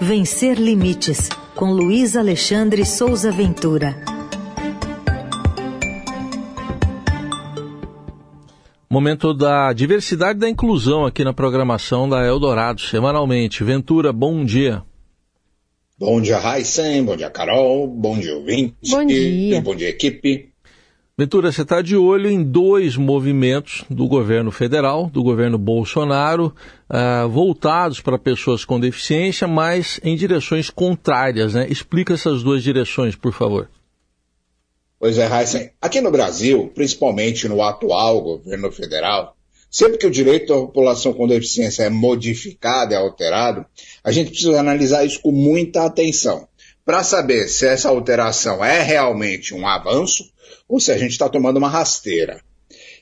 Vencer Limites, com Luiz Alexandre Souza Ventura. Momento da diversidade e da inclusão aqui na programação da Eldorado, semanalmente. Ventura, bom dia. Bom dia, Heisen. Bom dia, Carol. Bom dia, ouvinte. Bom dia. Bom dia, equipe. Ventura, você está de olho em dois movimentos do governo federal, do governo Bolsonaro, uh, voltados para pessoas com deficiência, mas em direções contrárias, né? Explica essas duas direções, por favor. Pois é, Heisen. Aqui no Brasil, principalmente no atual governo federal, sempre que o direito da população com deficiência é modificado, é alterado, a gente precisa analisar isso com muita atenção, para saber se essa alteração é realmente um avanço ou se a gente está tomando uma rasteira.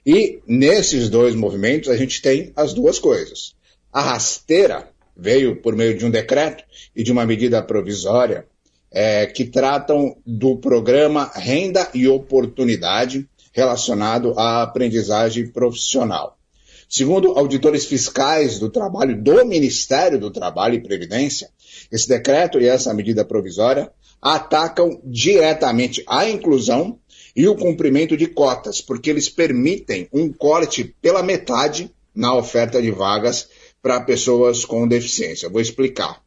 E nesses dois movimentos a gente tem as duas coisas. A rasteira veio por meio de um decreto e de uma medida provisória é, que tratam do programa Renda e Oportunidade relacionado à aprendizagem profissional. Segundo auditores fiscais do trabalho do Ministério do Trabalho e Previdência, esse decreto e essa medida provisória atacam diretamente a inclusão e o cumprimento de cotas, porque eles permitem um corte pela metade na oferta de vagas para pessoas com deficiência. Vou explicar.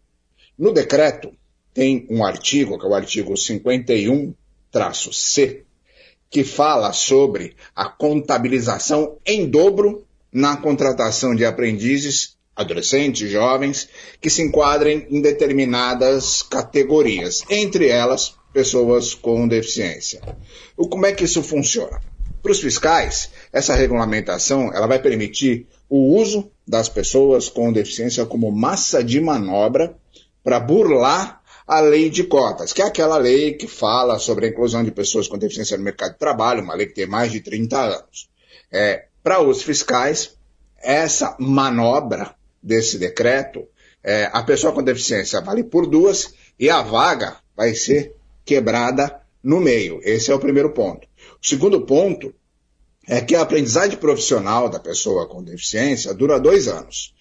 No decreto, tem um artigo, que é o artigo 51-C, que fala sobre a contabilização em dobro na contratação de aprendizes, adolescentes, jovens, que se enquadrem em determinadas categorias, entre elas pessoas com deficiência. O, como é que isso funciona? Para os fiscais, essa regulamentação ela vai permitir o uso das pessoas com deficiência como massa de manobra para burlar a lei de cotas, que é aquela lei que fala sobre a inclusão de pessoas com deficiência no mercado de trabalho, uma lei que tem mais de 30 anos. É, para os fiscais, essa manobra desse decreto, é, a pessoa com deficiência vale por duas e a vaga vai ser quebrada no meio. Esse é o primeiro ponto. O segundo ponto é que a aprendizagem profissional da pessoa com deficiência dura dois anos.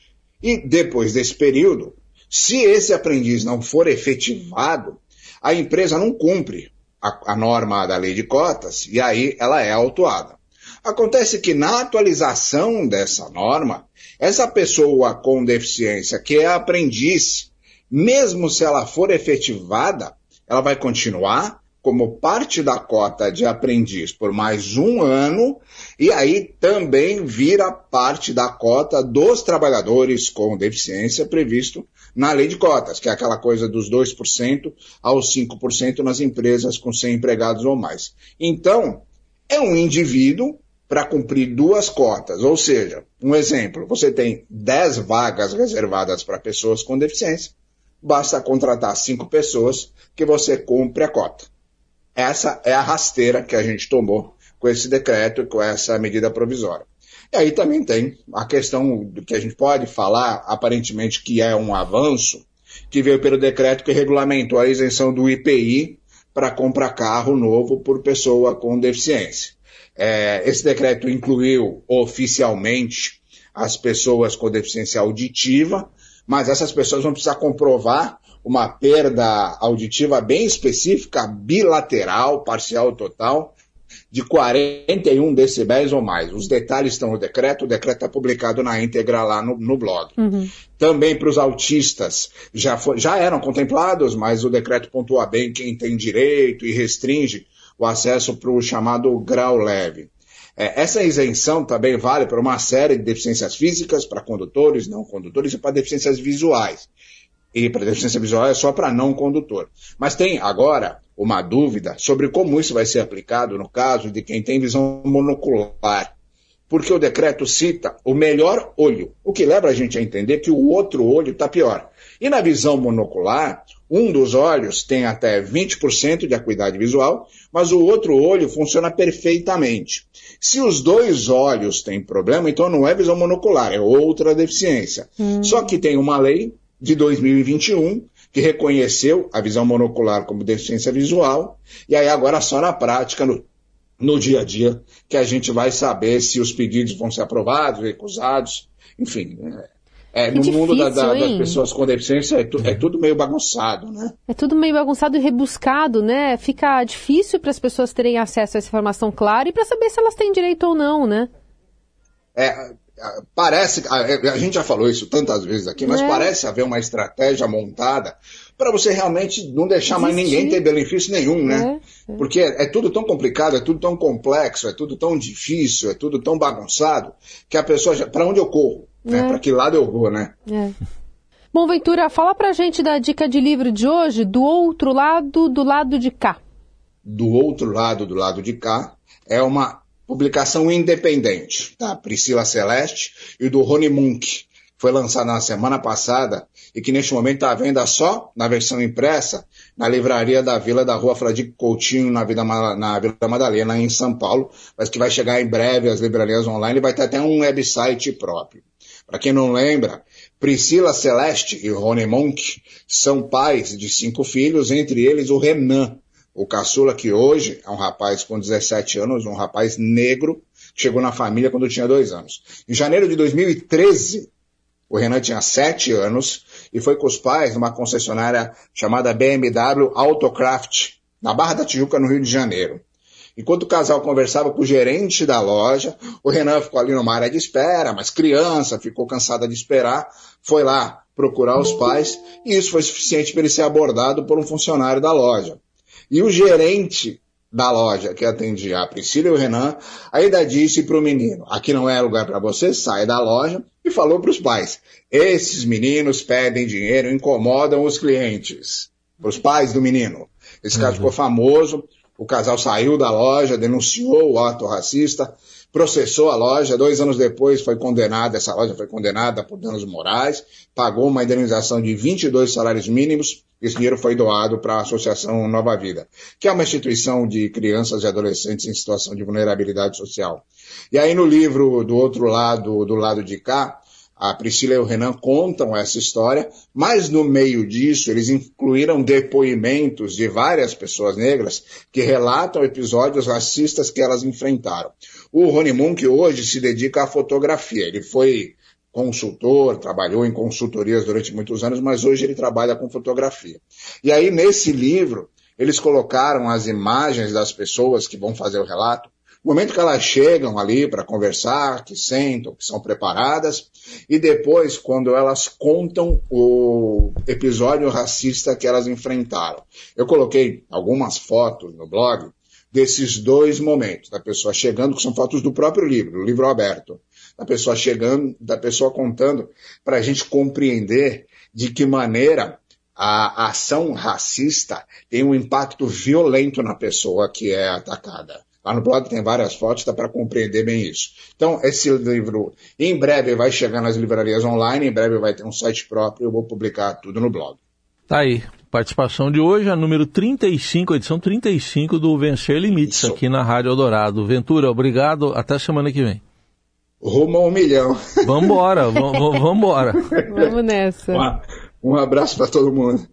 E depois desse período, se esse aprendiz não for efetivado, a empresa não cumpre a, a norma da lei de cotas e aí ela é autuada. Acontece que na atualização dessa norma, essa pessoa com deficiência que é aprendiz, mesmo se ela for efetivada, ela vai continuar como parte da cota de aprendiz por mais um ano e aí também vira parte da cota dos trabalhadores com deficiência previsto na lei de cotas, que é aquela coisa dos 2% aos 5% nas empresas com 100 empregados ou mais. Então, é um indivíduo para cumprir duas cotas, ou seja, um exemplo, você tem 10 vagas reservadas para pessoas com deficiência, basta contratar cinco pessoas que você cumpre a cota. Essa é a rasteira que a gente tomou com esse decreto e com essa medida provisória. E aí também tem a questão do que a gente pode falar, aparentemente, que é um avanço, que veio pelo decreto que regulamentou a isenção do IPI para comprar carro novo por pessoa com deficiência. É, esse decreto incluiu oficialmente as pessoas com deficiência auditiva, mas essas pessoas vão precisar comprovar uma perda auditiva bem específica, bilateral, parcial ou total, de 41 decibéis ou mais. Os detalhes estão no decreto, o decreto está publicado na íntegra lá no, no blog. Uhum. Também para os autistas já, for, já eram contemplados, mas o decreto pontua bem quem tem direito e restringe o acesso para o chamado grau leve. É, essa isenção também vale para uma série de deficiências físicas, para condutores, não condutores e para deficiências visuais. E para deficiência visual é só para não condutor. Mas tem agora uma dúvida sobre como isso vai ser aplicado no caso de quem tem visão monocular. Porque o decreto cita o melhor olho, o que leva a gente a entender que o outro olho está pior. E na visão monocular, um dos olhos tem até 20% de acuidade visual, mas o outro olho funciona perfeitamente. Se os dois olhos têm problema, então não é visão monocular, é outra deficiência. Hum. Só que tem uma lei de 2021 que reconheceu a visão monocular como deficiência visual, e aí agora só na prática, no, no dia a dia, que a gente vai saber se os pedidos vão ser aprovados, recusados, enfim. É, É, no difícil, mundo da, da, das pessoas com deficiência é, tu, é, tudo meio bagunçado, né? É tudo meio bagunçado e rebuscado, né? Fica difícil para as pessoas terem acesso a essa informação clara e para saber se elas têm direito ou não, né? É, parece, a, a, gente já falou isso tantas vezes aqui, mas é. parece haver uma estratégia montada para você realmente não deixar Existir. mais ninguém ter benefício nenhum, né? É, é. Porque é, tudo tão complicado, é tudo tão complexo, é tudo tão difícil, é tudo tão bagunçado, que a pessoa já. Para onde eu corro? Né? É. Para que lado eu vou, né? É. Bom, Ventura, fala pra gente da dica de livro de hoje, do outro lado, do lado de cá. Do outro lado, do lado de cá, é uma publicação independente da Priscila Celeste e do Rony Munk. Foi lançada na semana passada e que neste momento está à venda só na versão impressa na livraria da Vila da Rua Fradique Coutinho, na Vila, na Vila Madalena, em São Paulo, mas que vai chegar em breve às livrarias online e vai ter até um website próprio. Para quem não lembra, Priscila Celeste e Rony Monk são pais de cinco filhos, entre eles o Renan, o caçula que hoje é um rapaz com 17 anos, um rapaz negro, que chegou na família quando tinha dois anos. Em janeiro de 2013, o Renan tinha sete anos e foi com os pais numa concessionária chamada BMW Autocraft, na Barra da Tijuca, no Rio de Janeiro. Enquanto o casal conversava com o gerente da loja, o Renan ficou ali numa área de espera, mas criança, ficou cansada de esperar, foi lá procurar os pais e isso foi suficiente para ele ser abordado por um funcionário da loja. E o gerente da loja que atendia a Priscila e o Renan ainda disse para o menino: aqui não é lugar para você, sai da loja. E falou para os pais: esses meninos pedem dinheiro, incomodam os clientes. Para os pais do menino. Esse caso uhum. ficou famoso. O casal saiu da loja, denunciou o ato racista processou a loja, dois anos depois foi condenada, essa loja foi condenada por danos morais, pagou uma indenização de 22 salários mínimos, esse dinheiro foi doado para a Associação Nova Vida, que é uma instituição de crianças e adolescentes em situação de vulnerabilidade social. E aí no livro do outro lado, do lado de cá, a Priscila e o Renan contam essa história, mas no meio disso eles incluíram depoimentos de várias pessoas negras que relatam episódios racistas que elas enfrentaram. O Rony Munk hoje se dedica à fotografia. Ele foi consultor, trabalhou em consultorias durante muitos anos, mas hoje ele trabalha com fotografia. E aí, nesse livro, eles colocaram as imagens das pessoas que vão fazer o relato, no momento que elas chegam ali para conversar, que sentam, que são preparadas, e depois quando elas contam o episódio racista que elas enfrentaram. Eu coloquei algumas fotos no blog desses dois momentos, da pessoa chegando, que são fotos do próprio livro, do livro aberto, da pessoa chegando, da pessoa contando, para a gente compreender de que maneira a ação racista tem um impacto violento na pessoa que é atacada. Lá no blog tem várias fotos, dá para compreender bem isso. Então, esse livro, em breve, vai chegar nas livrarias online, em breve vai ter um site próprio, eu vou publicar tudo no blog. Tá aí. Participação de hoje, a número 35, edição 35 do Vencer Limites, Isso. aqui na Rádio Eldorado. Ventura, obrigado. Até semana que vem. Rumo a um milhão. Vambora, vambora. Vamos nessa. Um, um abraço para todo mundo.